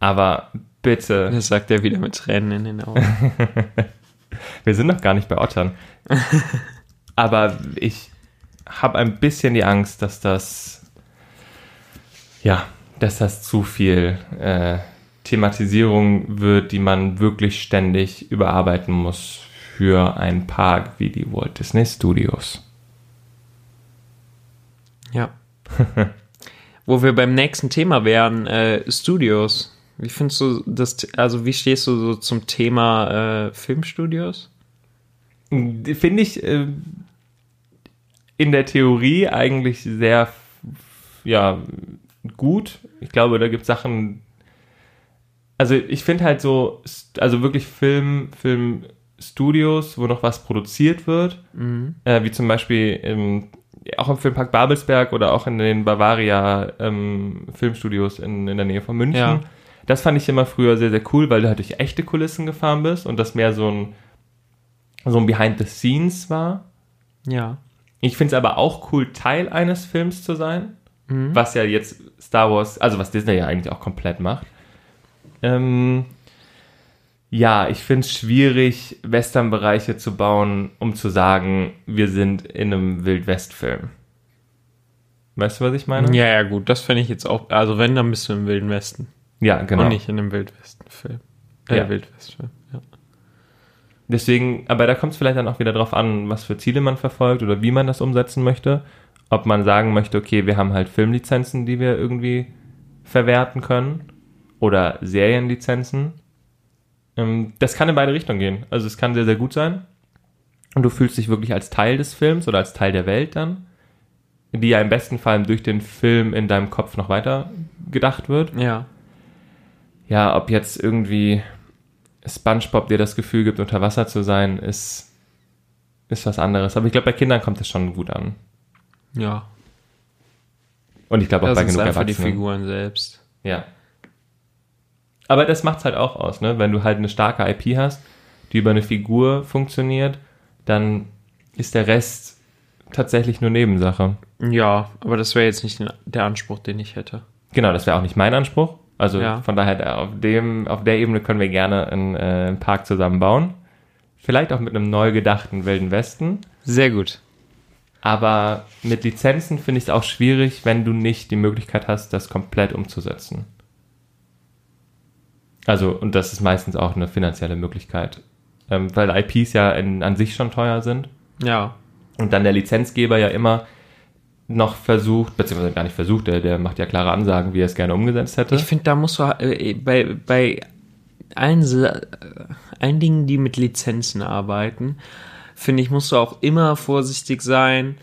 Aber bitte. <laughs> Das sagt er wieder mit Tränen in den Augen. <laughs> Wir sind noch gar nicht bei Ottern. <laughs> aber ich habe ein bisschen die Angst, dass das, ja, dass das zu viel äh, Thematisierung wird, die man wirklich ständig überarbeiten muss für einen Park wie die Walt Disney Studios. Ja. <laughs> Wo wir beim nächsten Thema wären, äh, Studios. Wie findest du das, also wie stehst du so zum Thema äh, Filmstudios? Finde ich äh, in der Theorie eigentlich sehr, ja, gut. Ich glaube, da gibt es Sachen, also ich finde halt so, also wirklich Film, Filmstudios, wo noch was produziert wird, Mhm. äh, wie zum Beispiel im, auch im Filmpark Babelsberg oder auch in den Bavaria ähm, Filmstudios in, in der Nähe von München. Ja. Das fand ich immer früher sehr, sehr cool, weil du halt durch echte Kulissen gefahren bist und das mehr so ein, so ein Behind the Scenes war. Ja. Ich finde es aber auch cool, Teil eines Films zu sein, Mhm. was ja jetzt Star Wars, also was Disney ja eigentlich auch komplett macht. Ähm, ja, ich finde es schwierig, Western-Bereiche zu bauen, um zu sagen, wir sind in einem Wildwest-Film. Weißt du, was ich meine? Ja, ja, gut, das fände ich jetzt auch, also wenn, dann bist du im Wilden Westen. Ja, genau. Und nicht in einem Wildwesten-Film. Äh, Ja. Wildwestfilm. Deswegen, aber da kommt es vielleicht dann auch wieder drauf an, was für Ziele man verfolgt oder wie man das umsetzen möchte. Ob man sagen möchte, okay, wir haben halt Filmlizenzen, die wir irgendwie verwerten können oder Serienlizenzen. Ähm, das kann in beide Richtungen gehen. Also es kann sehr, sehr gut sein. Und du fühlst dich wirklich als Teil des Films oder als Teil der Welt dann, die ja im besten Fall durch den Film in deinem Kopf noch weiter gedacht wird Ja. ja, ob jetzt irgendwie SpongeBob dir das Gefühl gibt, unter Wasser zu sein, ist, ist was anderes. Aber ich glaube, bei Kindern kommt es schon gut an. Ja. Und ich glaube auch Da bei genug einfach die Erwachsenen. Figuren selbst. Ja. Aber das macht's halt auch aus, ne? Wenn du halt eine starke IP hast, die über eine Figur funktioniert, dann ist der Rest tatsächlich nur Nebensache. Ja, aber das wäre jetzt nicht der Anspruch, den ich hätte. Genau, das wäre auch nicht mein Anspruch. Also Ja. von daher, auf, dem, auf der Ebene können wir gerne einen, äh, einen Park zusammen bauen. Vielleicht auch mit einem neu gedachten Wilden Westen. Sehr gut. Aber mit Lizenzen finde ich es auch schwierig, wenn du nicht die Möglichkeit hast, das komplett umzusetzen. Also, und das ist meistens auch eine finanzielle Möglichkeit. Ähm, weil IPs ja in, an sich schon teuer sind. Ja. Und dann der Lizenzgeber ja immer noch versucht, beziehungsweise gar nicht versucht, der, der macht ja klare Ansagen, wie er es gerne umgesetzt hätte. Ich finde, da musst du äh, bei, bei allen, äh, allen Dingen, die mit Lizenzen arbeiten, finde ich, musst du auch immer vorsichtig sein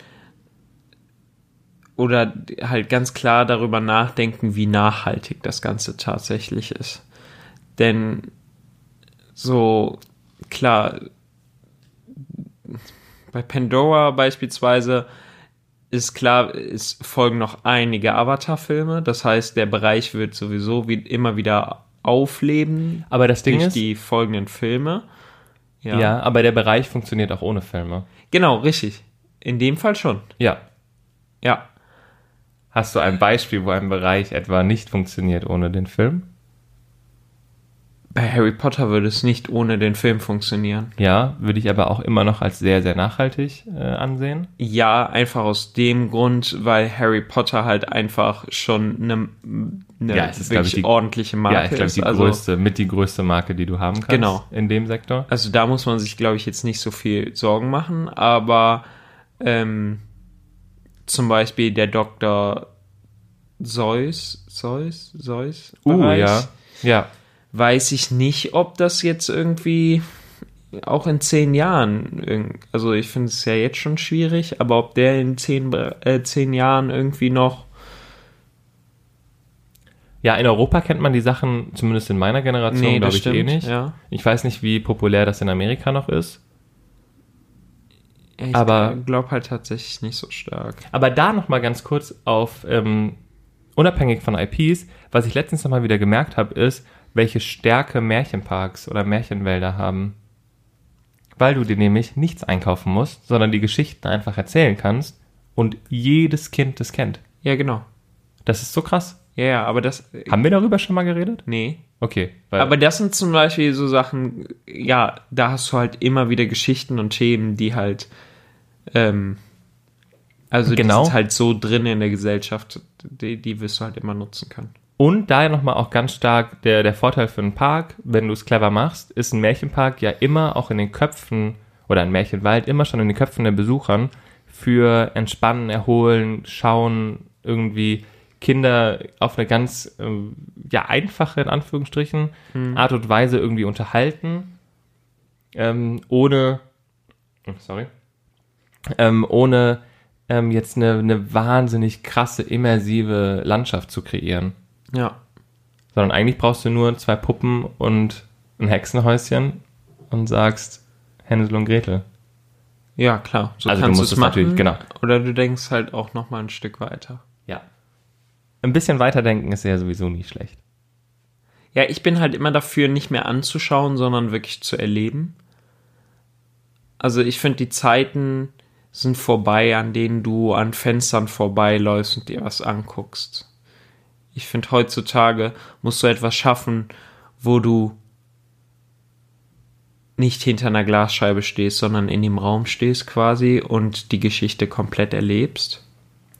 oder halt ganz klar darüber nachdenken, wie nachhaltig das Ganze tatsächlich ist. Denn so, klar, bei Pandora beispielsweise ist klar, es folgen noch einige Avatar-Filme. Das heißt, der Bereich wird sowieso wie, immer wieder aufleben Aber das Ding durch ist, die folgenden Filme. ja. aber der Bereich funktioniert auch ohne Filme. Genau, richtig. In dem Fall schon. Ja. Ja. Hast du ein Beispiel, wo ein Bereich etwa nicht funktioniert ohne den Film? Bei Harry Potter würde es nicht ohne den Film funktionieren. Ja, würde ich aber auch immer noch als sehr, sehr nachhaltig äh, ansehen. Ja, einfach aus dem Grund, weil Harry Potter halt einfach schon eine, eine Ja, ist, glaub ich, wirklich die- ordentliche Marke ja, ich glaube, ist. die also, größte, mit die größte Marke, die du haben kannst Genau. in dem Sektor. also da muss man sich, glaube ich, jetzt nicht so viel Sorgen machen, aber ähm, zum Beispiel der Dr. Zeus, Zeus, Zeus, Uh, ja. Ja. Weiß ich nicht, ob das jetzt irgendwie auch in zehn Jahren, also ich finde es ja jetzt schon schwierig, aber ob der in zehn, äh, zehn Jahren irgendwie noch, Ja, in Europa kennt man die Sachen, zumindest in meiner Generation, glaube ich eh nicht. Ja. Ich weiß nicht, wie populär das in Amerika noch ist. Ich Aber- glaube halt tatsächlich nicht so stark. Aber da noch mal ganz kurz auf, ähm, unabhängig von IPs, was ich letztens noch mal wieder gemerkt habe, ist, welche Stärke Märchenparks oder Märchenwälder haben. weil du dir nämlich nichts einkaufen musst, sondern die Geschichten einfach erzählen kannst und jedes Kind das kennt. Ja, genau. Das ist so krass. Ja, ja, aber das. Haben wir darüber schon mal geredet? Nee. Okay. Aber das sind zum Beispiel so Sachen, ja, da hast du halt immer wieder Geschichten und Themen, die halt, ähm, also Genau. die sind halt so drin in der Gesellschaft, die, die wirst du halt immer nutzen können. Und daher nochmal auch ganz stark der, der Vorteil für einen Park, wenn du es clever machst, ist ein Märchenpark ja immer auch in den Köpfen oder ein Märchenwald immer schon in den Köpfen der Besuchern für Entspannen, Erholen, Schauen, irgendwie Kinder auf eine ganz ähm, ja, einfache, in Anführungsstrichen, Art und Weise irgendwie unterhalten, ähm, ohne, oh, sorry, ähm, ohne ähm, jetzt eine, eine wahnsinnig krasse, immersive Landschaft zu kreieren Ja. sondern eigentlich brauchst du nur zwei Puppen und ein Hexenhäuschen und sagst Hänsel und Gretel. Ja, klar. So Also du kannst musst du's es natürlich- genau. Oder du denkst halt auch noch mal ein Stück weiter. Ja. Ein bisschen weiterdenken ist ja sowieso nie schlecht. Ja, ich bin halt immer dafür, nicht mehr anzuschauen, sondern wirklich zu erleben. Also ich finde, die Zeiten sind vorbei, an denen du an Fenstern vorbeiläufst und dir was anguckst. Ich finde, heutzutage musst du etwas schaffen, wo du nicht hinter einer Glasscheibe stehst, sondern in dem Raum stehst quasi und die Geschichte komplett erlebst.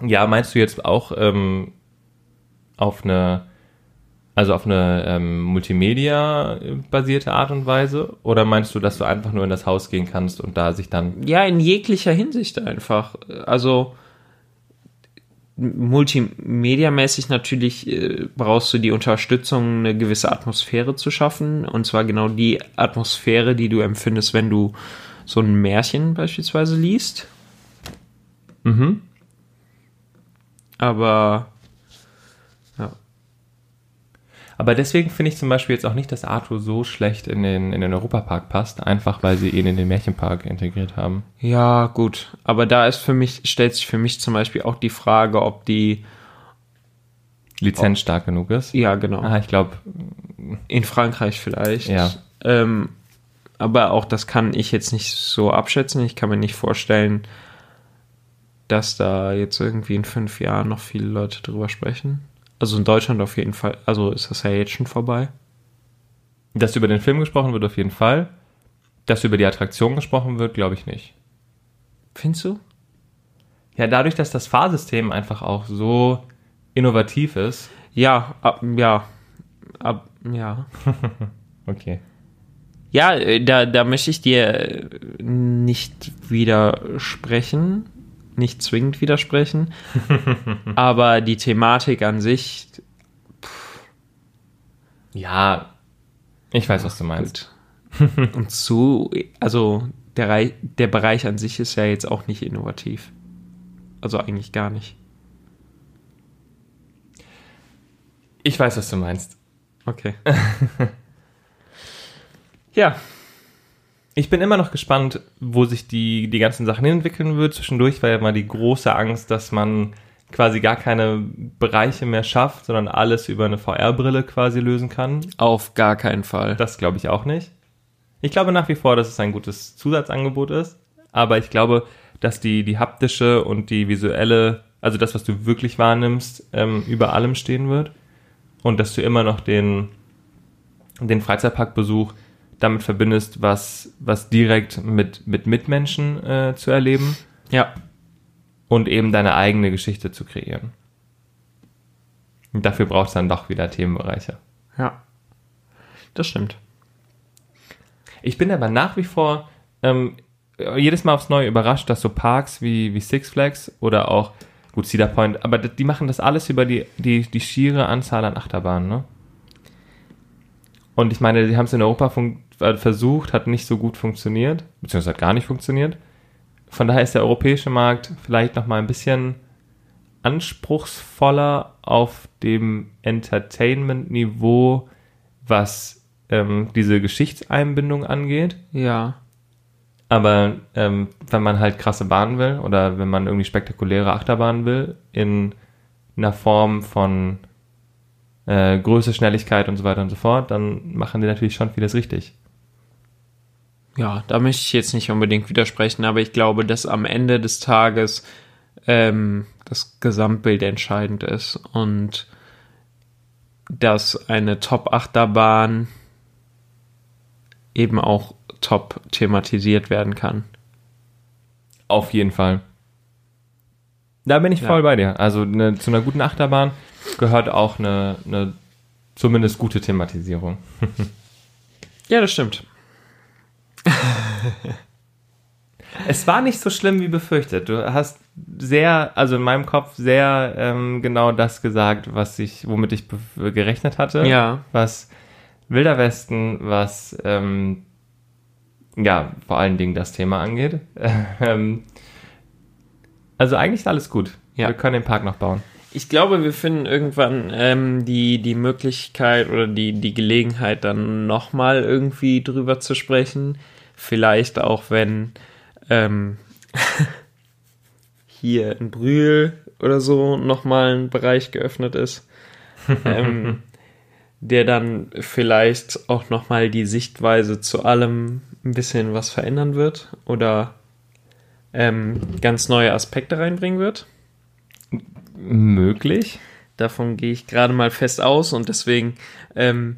Ja, meinst du jetzt auch ähm, auf eine, also auf eine ähm, Multimedia-basierte Art und Weise? Oder meinst du, dass du einfach nur in das Haus gehen kannst und da sich dann. Ja, in jeglicher Hinsicht einfach. Also multimediamäßig natürlich äh, brauchst du die Unterstützung, eine gewisse Atmosphäre zu schaffen. Und zwar genau die Atmosphäre, die du empfindest, wenn du so ein Märchen beispielsweise liest. Mhm. Aber ja. Aber deswegen finde ich zum Beispiel jetzt auch nicht, dass Arthur so schlecht in den, in den Europapark passt, einfach weil sie ihn in den Märchenpark integriert haben. Ja, gut. Aber da ist für mich, stellt sich für mich zum Beispiel auch die Frage, ob die, Lizenz stark genug ist. ja, genau. Ah, ich glaube, In Frankreich vielleicht. Ja. Ähm, aber auch das kann ich jetzt nicht so abschätzen. Ich kann mir nicht vorstellen, dass da jetzt irgendwie in fünf Jahren noch viele Leute drüber sprechen. Also in Deutschland auf jeden Fall. Also ist das ja jetzt schon vorbei. dass über den Film gesprochen wird auf jeden Fall. Dass über die Attraktion gesprochen wird, glaube ich nicht. Findest du? Ja, dadurch, dass das Fahrsystem einfach auch so innovativ ist. Ja, ab, ja. Ab, ja. <laughs> Okay. Ja, äh, da, da möchte ich dir nicht widersprechen, nicht zwingend widersprechen, <laughs> aber die Thematik an sich, Ja, ich weiß, was du meinst. gut. Und zu, also der, der Bereich an sich ist ja jetzt auch nicht innovativ. Also eigentlich gar nicht. Ich weiß, was du meinst. Okay. <laughs> ja, Ich bin immer noch gespannt, wo sich die, die ganzen Sachen entwickeln wird. Zwischendurch war ja mal die große Angst, dass man quasi gar keine Bereiche mehr schafft, sondern alles über eine VR-Brille quasi lösen kann. auf gar keinen Fall. Das glaube ich auch nicht. Ich glaube nach wie vor, dass es ein gutes Zusatzangebot ist, aber ich glaube, dass die, die haptische und die visuelle, also das, was du wirklich wahrnimmst, ähm, über allem stehen wird und dass du immer noch den, den Freizeitparkbesuch damit verbindest, was, was direkt mit, mit Mitmenschen äh, zu erleben Ja, und eben deine eigene Geschichte zu kreieren. Und dafür braucht es dann doch wieder Themenbereiche. ja. Das stimmt. Ich bin aber nach wie vor ähm, jedes Mal aufs Neue überrascht, dass so Parks wie, wie Six Flags oder auch, gut, Cedar Point, aber die machen das alles über die, die, die schiere Anzahl an Achterbahnen, ne? Und ich meine, sie haben es in Europa fun- versucht, hat nicht so gut funktioniert, beziehungsweise hat gar nicht funktioniert. Von daher ist der europäische Markt vielleicht noch mal ein bisschen anspruchsvoller auf dem Entertainment-Niveau, was ähm, diese Geschichtseinbindung angeht. Ja. Aber ähm, wenn man halt krasse Bahnen will oder wenn man irgendwie spektakuläre Achterbahnen will, in einer Form von äh, Größe, Schnelligkeit und so weiter und so fort, dann machen die natürlich schon vieles richtig. Ja, da möchte ich jetzt nicht unbedingt widersprechen, aber ich glaube, dass am Ende des Tages ähm, das Gesamtbild entscheidend ist und dass eine Top-Achterbahn eben auch top thematisiert werden kann. Auf jeden Fall. Da bin ich Ja. voll bei dir. Also eine, zu einer guten Achterbahn gehört auch eine, eine zumindest gute Thematisierung. <laughs> Ja, das stimmt. <laughs> Es war nicht so schlimm wie befürchtet. Du hast sehr, also in meinem Kopf sehr ähm, genau das gesagt, was ich, womit ich gerechnet hatte. Ja. Was Wilder Westen, was ähm, ja vor allen Dingen das Thema angeht. <laughs> ähm, also eigentlich ist alles gut. Ja. Wir können den Park noch bauen. Ich glaube, wir finden irgendwann ähm, die, die Möglichkeit oder die, die Gelegenheit, dann nochmal irgendwie drüber zu sprechen. Vielleicht auch, wenn ähm, <laughs> hier in Brühl oder so nochmal ein Bereich geöffnet ist, <laughs> ähm, der dann vielleicht auch nochmal die Sichtweise zu allem ein bisschen was verändern wird oder ähm, ganz neue Aspekte reinbringen wird. Möglich. Davon gehe ich gerade mal fest aus und deswegen ähm,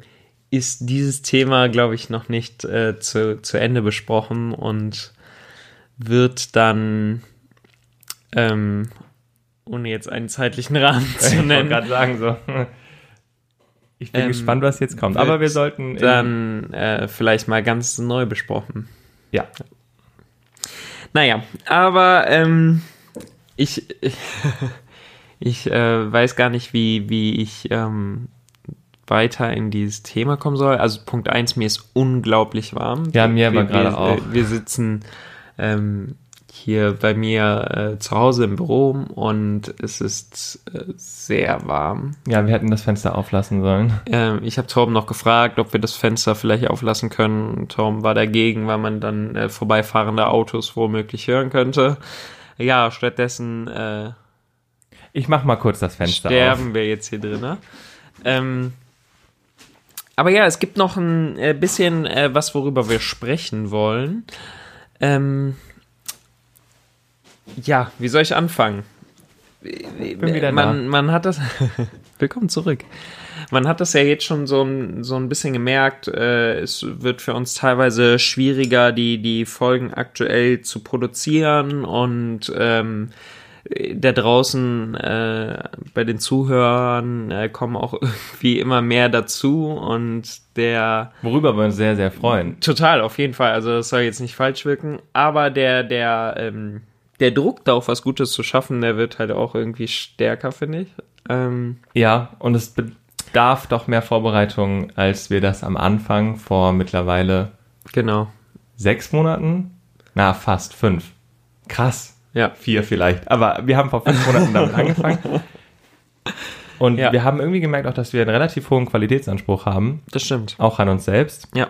ist dieses Thema, glaube ich, noch nicht äh, zu, zu Ende besprochen und wird dann, ähm, ohne jetzt einen zeitlichen <laughs> Rahmen zu Ich wollte nennen, gerade sagen so. Ich bin Ähm, gespannt, was jetzt kommt. Aber wir sollten dann äh, vielleicht mal ganz neu besprochen. ja. Naja, aber ähm, ich, <laughs> ich äh, weiß gar nicht, wie, wie ich ähm, weiter in dieses Thema kommen soll. Also Punkt eins mir ist unglaublich warm. Ja, mir aber gerade auch. äh, Wir sitzen ähm, hier bei mir äh, zu Hause im Büro und es ist äh, sehr warm. Ja, wir hätten das Fenster auflassen sollen. Ähm, ich habe Torben noch gefragt, ob wir das Fenster vielleicht auflassen können. Torben war dagegen, weil man dann äh, vorbeifahrende Autos womöglich hören könnte. Ja, stattdessen äh, Ich mach mal kurz das Fenster sterben wir jetzt hier drin. Ne? Ähm, aber ja, es gibt noch ein äh, bisschen äh, was, worüber wir sprechen wollen. Ähm, ja, wie soll ich anfangen? Bin wieder man, man hat das. <laughs> Willkommen zurück. Man hat das ja jetzt schon so ein, so ein bisschen gemerkt. Äh, es wird für uns teilweise schwieriger, die, die Folgen aktuell zu produzieren und ähm, da draußen äh, bei den Zuhörern äh, kommen auch <laughs> irgendwie immer mehr dazu und der auf. Worüber wir uns sehr, sehr freuen. Total, auf jeden Fall. Also das soll jetzt nicht falsch wirken, aber der, der, ähm, der Druck darauf, was Gutes zu schaffen, der wird halt auch irgendwie stärker, finde ich. Ähm, Ja, und es bedarf doch mehr Vorbereitung, als wir das am Anfang vor mittlerweile genau. sechs Monaten, na fast fünf. Krass. Ja. Vier vielleicht. Aber wir haben vor fünf Monaten damit <laughs> angefangen. Und Ja. wir haben irgendwie gemerkt auch, dass wir einen relativ hohen Qualitätsanspruch haben, Das stimmt. auch an uns selbst. Ja.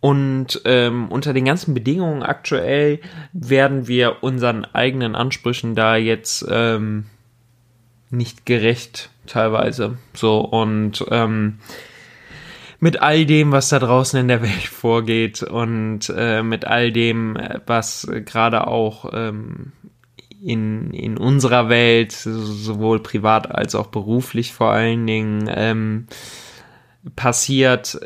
Und ähm, unter den ganzen Bedingungen aktuell werden wir unseren eigenen Ansprüchen da jetzt ähm, nicht gerecht teilweise. So und ähm, mit all dem, was da draußen in der Welt <laughs> vorgeht und äh, mit all dem, was gerade auch ähm, in, in unserer Welt, sowohl privat als auch beruflich vor allen Dingen, ähm, passiert,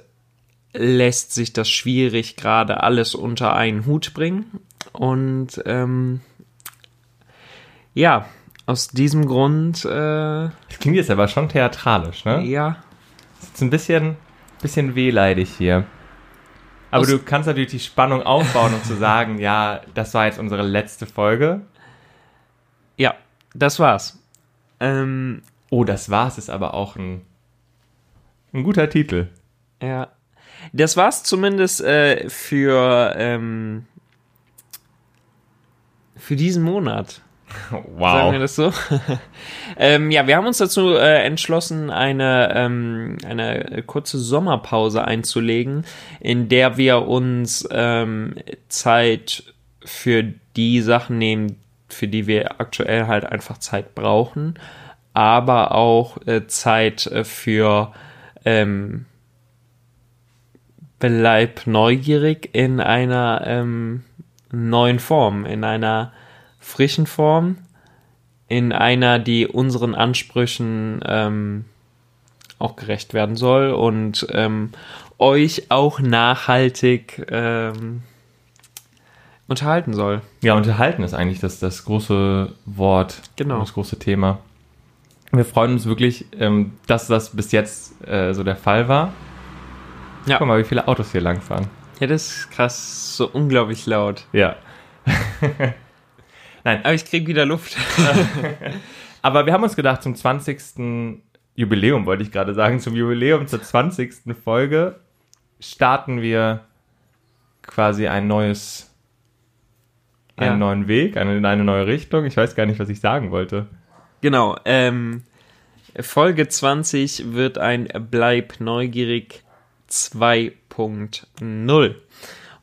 lässt sich das schwierig gerade alles unter einen Hut bringen. Und ähm, ja, aus diesem Grund, äh, Das klingt jetzt aber schon theatralisch, ne? ja, ist ein bisschen, bisschen wehleidig hier. Aber Aus- du kannst natürlich die Spannung aufbauen, um zu <laughs> sagen, ja, das war jetzt unsere letzte Folge. ja, das war's. Ähm, Oh, das war's, ist aber auch ein, ein guter Titel. ja, das war's zumindest äh, für ähm, für diesen Monat. <laughs> Sagen wir das so? <laughs> ähm, ja, wir haben uns dazu äh, entschlossen, eine, ähm, eine kurze Sommerpause einzulegen, in der wir uns ähm, Zeit für die Sachen nehmen, für die wir aktuell halt einfach Zeit brauchen, aber auch äh, Zeit äh, für ähm, bleib neugierig in einer ähm, neuen Form, in einer frischen Form, in einer, die unseren Ansprüchen ähm, auch gerecht werden soll und ähm, euch auch nachhaltig ähm, unterhalten soll. Ja, unterhalten ist eigentlich das, das große Wort, Genau. das große Thema. Wir freuen uns wirklich, ähm, dass das bis jetzt äh, so der Fall war. Ja. Guck mal, wie viele Autos hier langfahren. Ja, das ist krass, so unglaublich laut. Ja. <laughs> Aber ich krieg wieder Luft. <laughs> Aber wir haben uns gedacht, zum 20. Jubiläum, wollte ich gerade sagen, zum Jubiläum zur 20. Folge starten wir quasi ein neues, einen Ja. neuen Weg, eine, in eine neue Richtung. Ich weiß gar nicht, was ich sagen wollte. Genau, ähm, Folge 20 wird ein Bleib neugierig 2.0.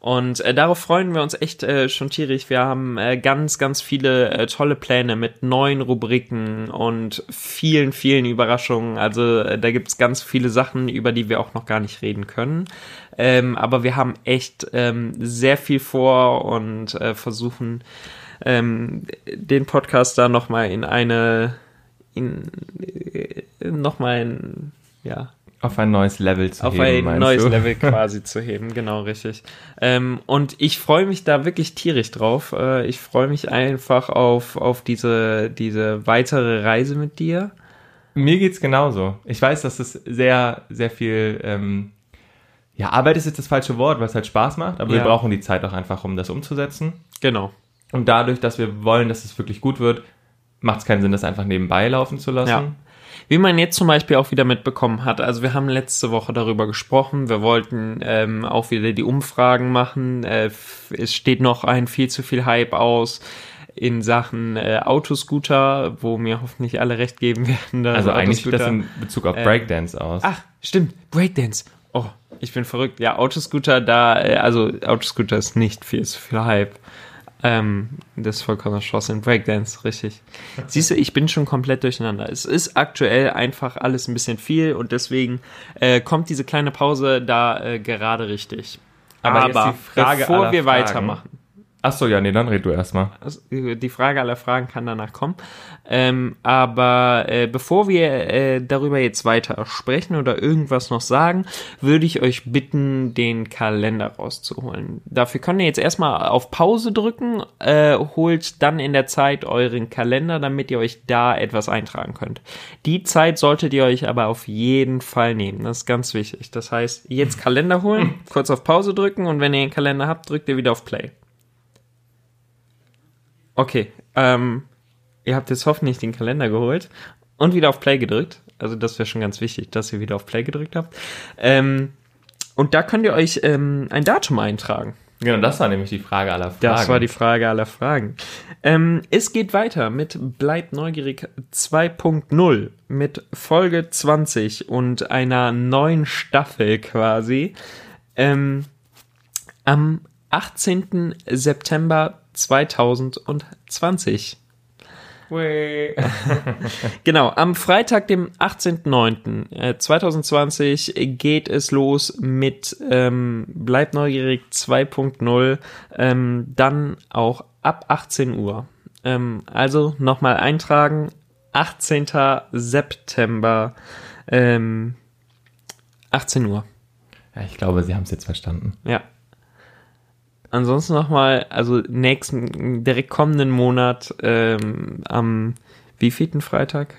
Und äh, darauf freuen wir uns echt äh, schon tierisch. Wir haben äh, ganz, ganz viele äh, tolle Pläne mit neuen Rubriken und vielen, vielen Überraschungen. Also äh, da gibt's ganz viele Sachen, über die wir auch noch gar nicht reden können. Ähm, aber wir haben echt ähm, sehr viel vor und äh, versuchen ähm, den Podcast da nochmal in eine, in, äh, nochmal in, ja, Auf ein neues Level zu auf heben, ein meinst neues du? Level <laughs> quasi zu heben, genau richtig. Ähm, und ich freue mich da wirklich tierisch drauf. Äh, ich freue mich einfach auf, auf diese, diese weitere Reise mit dir. Mir geht's genauso. Ich weiß, dass es sehr, sehr viel, ähm, ja, Arbeit ist jetzt das falsche Wort, weil es halt Spaß macht, aber wir Ja. brauchen die Zeit auch einfach, um das umzusetzen. Genau. Und dadurch, dass wir wollen, dass es wirklich gut wird, macht es keinen Sinn, das einfach nebenbei laufen zu lassen. Ja. Wie man jetzt zum Beispiel auch wieder mitbekommen hat, also wir haben letzte Woche darüber gesprochen, wir wollten ähm, auch wieder die Umfragen machen. Äh, es steht noch ein viel zu viel Hype aus in Sachen äh, Autoscooter, wo mir hoffentlich alle recht geben <laughs> werden. Also eigentlich sieht das in Bezug auf Ähm, Breakdance aus. Ach, stimmt, Breakdance. Oh, ich bin verrückt. Ja, Autoscooter, da, äh, also Autoscooter ist nicht viel zu viel Hype. Ähm, das ist vollkommen in Breakdance, richtig. Siehst du, ich bin schon komplett durcheinander. Es ist aktuell einfach alles ein bisschen viel und deswegen äh, kommt diese kleine Pause da äh, gerade richtig. Aber jetzt die Frage bevor wir Fragen. weitermachen, Ach so, ja, nee, dann red du erstmal. also, die Frage aller Fragen kann danach kommen. Ähm, aber äh, bevor wir äh, darüber jetzt weiter sprechen oder irgendwas noch sagen, würde ich euch bitten, den Kalender rauszuholen. Dafür könnt ihr jetzt erstmal auf Pause drücken, äh, holt dann in der Zeit euren Kalender, damit ihr euch da etwas eintragen könnt. Die Zeit solltet ihr euch aber auf jeden Fall nehmen. Das ist ganz wichtig. Das heißt, jetzt Kalender holen, <laughs> kurz auf Pause drücken und wenn ihr den Kalender habt, drückt ihr wieder auf Play. Okay, ähm, ihr habt jetzt hoffentlich den Kalender geholt und wieder auf Play gedrückt. Also das wäre schon ganz wichtig, dass ihr wieder auf Play gedrückt habt. Ähm, und da könnt ihr euch ähm, ein Datum eintragen. Genau, das war nämlich die Frage aller Fragen. Das war die Frage aller Fragen. Ähm, es geht weiter mit Bleibt neugierig 2.0 mit Folge 20 und einer neuen Staffel quasi. Ähm, am 18. September 2020. Ui. <laughs> Genau, am Freitag, dem 18.09. äh, 2020 geht es los mit ähm, Bleib neugierig 2.0, ähm, dann auch ab 18 Uhr. Ähm, also nochmal eintragen, 18. September, ähm, 18 Uhr. Ja, ich glaube, sie haben es jetzt verstanden. Ja. Ansonsten nochmal, also nächsten, direkt kommenden Monat, ähm, am wievielten Freitag?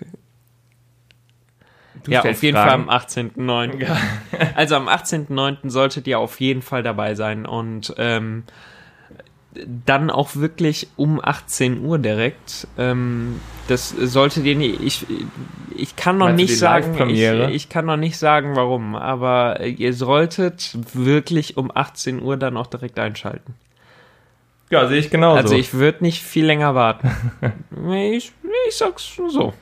Du ja, auf jeden Fragen. Fall am 18.09. Also am 18.09. solltet ihr auf jeden Fall dabei sein und ähm, dann auch wirklich um 18 Uhr direkt. Ähm, das solltet ihr nicht. Ich, ich kann noch Meinst nicht sagen, ich, ich kann noch nicht sagen, warum, aber ihr solltet wirklich um 18 Uhr dann auch direkt einschalten. Ja, sehe ich genauso. Also ich würde nicht viel länger warten. <laughs> ich, ich sag's so.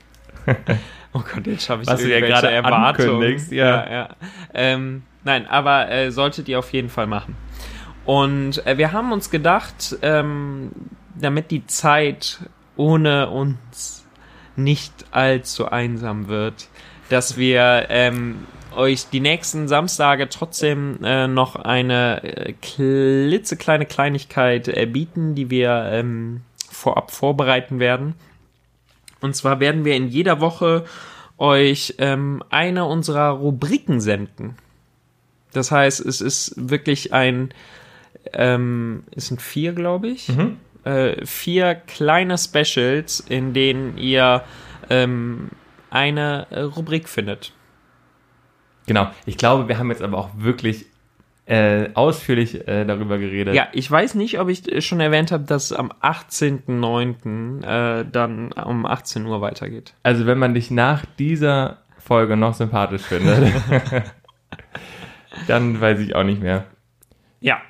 <laughs> Oh Gott, jetzt habe ich Was du ja irgendwelche gerade Erwartungen. ja. ja, ja. Ähm, nein, aber äh, solltet ihr auf jeden Fall machen. Und äh, wir haben uns gedacht, ähm, damit die Zeit ohne uns nicht allzu einsam wird, dass wir ähm, euch die nächsten Samstage trotzdem äh, noch eine äh, klitzekleine Kleinigkeit äh, bieten, die wir ähm, vorab vorbereiten werden. Und zwar werden wir in jeder Woche euch ähm, eine unserer Rubriken senden. Das heißt, es ist wirklich ein, ähm, es sind vier, glaube ich, Mhm. äh, vier kleine Specials, in denen ihr ähm, eine äh, Rubrik findet. Genau. Ich glaube, wir haben jetzt aber auch wirklich äh, ausführlich äh, darüber geredet. Ja, ich weiß nicht, ob ich äh, schon erwähnt habe, dass es am 18.09. Äh, dann um 18 Uhr weitergeht. Also wenn man dich nach dieser Folge noch sympathisch findet, <laughs> <laughs> dann weiß ich auch nicht mehr. Ja.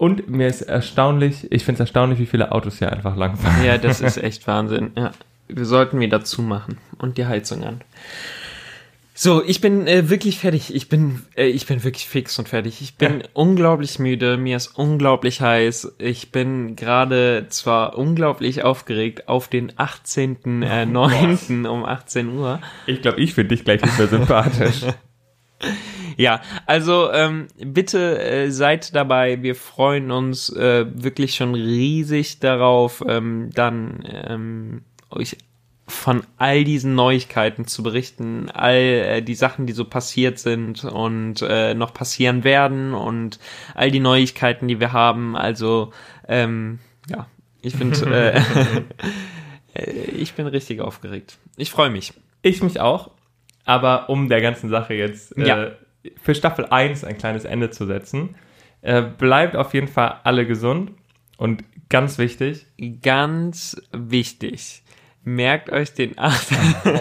Und mir ist erstaunlich, ich finde es erstaunlich, wie viele Autos hier einfach langfahren. Ja, das ist echt Wahnsinn. Ja. Wir sollten wieder zumachen und die Heizung an. So, ich bin äh, wirklich fertig. Ich bin, äh, ich bin wirklich fix und fertig. Ich bin unglaublich müde. Mir ist unglaublich heiß. Ich bin gerade zwar unglaublich aufgeregt auf den 18.9. Äh, <laughs> 9. um 18 Uhr. Ich glaube, ich finde dich gleich nicht mehr sympathisch. <laughs> <laughs> Ja, also ähm, bitte äh, seid dabei. Wir freuen uns äh, wirklich schon riesig darauf, ähm, dann ähm, euch von all diesen Neuigkeiten zu berichten, all äh, die Sachen, die so passiert sind und äh, noch passieren werden und all die Neuigkeiten, die wir haben. Also ähm, ja, ich finde, äh, <laughs> <laughs> äh, ich bin richtig aufgeregt. Ich freue mich. Ich mich auch. Aber um der ganzen Sache jetzt äh, Ja. für Staffel 1 ein kleines Ende zu setzen, äh, bleibt auf jeden Fall alle gesund und ganz wichtig, Ganz wichtig. Merkt euch den acht.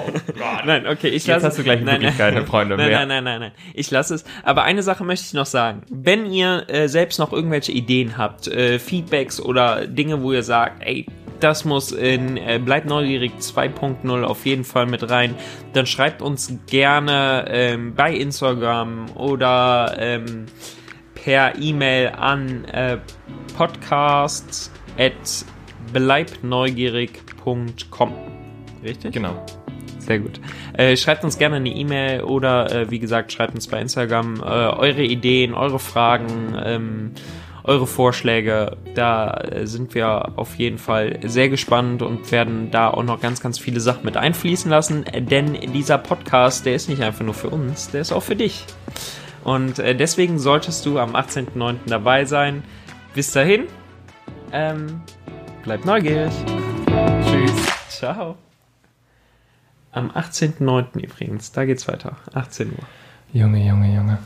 <laughs> nein, okay, ich Jetzt lasse hast du gleich nein, wirklich keine Freunde nein, mehr. Nein, nein, nein, nein. Ich lasse es. Aber eine Sache möchte ich noch sagen. Wenn ihr äh, selbst noch irgendwelche Ideen habt, äh, Feedbacks oder Dinge, wo ihr sagt, ey, das muss in äh, Bleibt neugierig 2.0 auf jeden Fall mit rein, dann schreibt uns gerne ähm, bei Instagram oder ähm, per E-Mail an äh, podcasts at bleibneugierig.com. Richtig? Genau. Sehr gut. Äh, schreibt uns gerne eine E-Mail oder äh, wie gesagt, schreibt uns bei Instagram äh, eure Ideen, eure Fragen, ähm, eure Vorschläge. Da äh, sind wir auf jeden Fall sehr gespannt und werden da auch noch ganz, ganz viele Sachen mit einfließen lassen. Äh, Denn dieser Podcast, der ist nicht einfach nur für uns, der ist auch für dich. Und äh, deswegen solltest du am 18.09. dabei sein. Bis dahin, ähm, bleib neugierig. Tschüss. Ciao. Am 18.09. übrigens, da geht's weiter. 18 Uhr. Junge, Junge, Junge.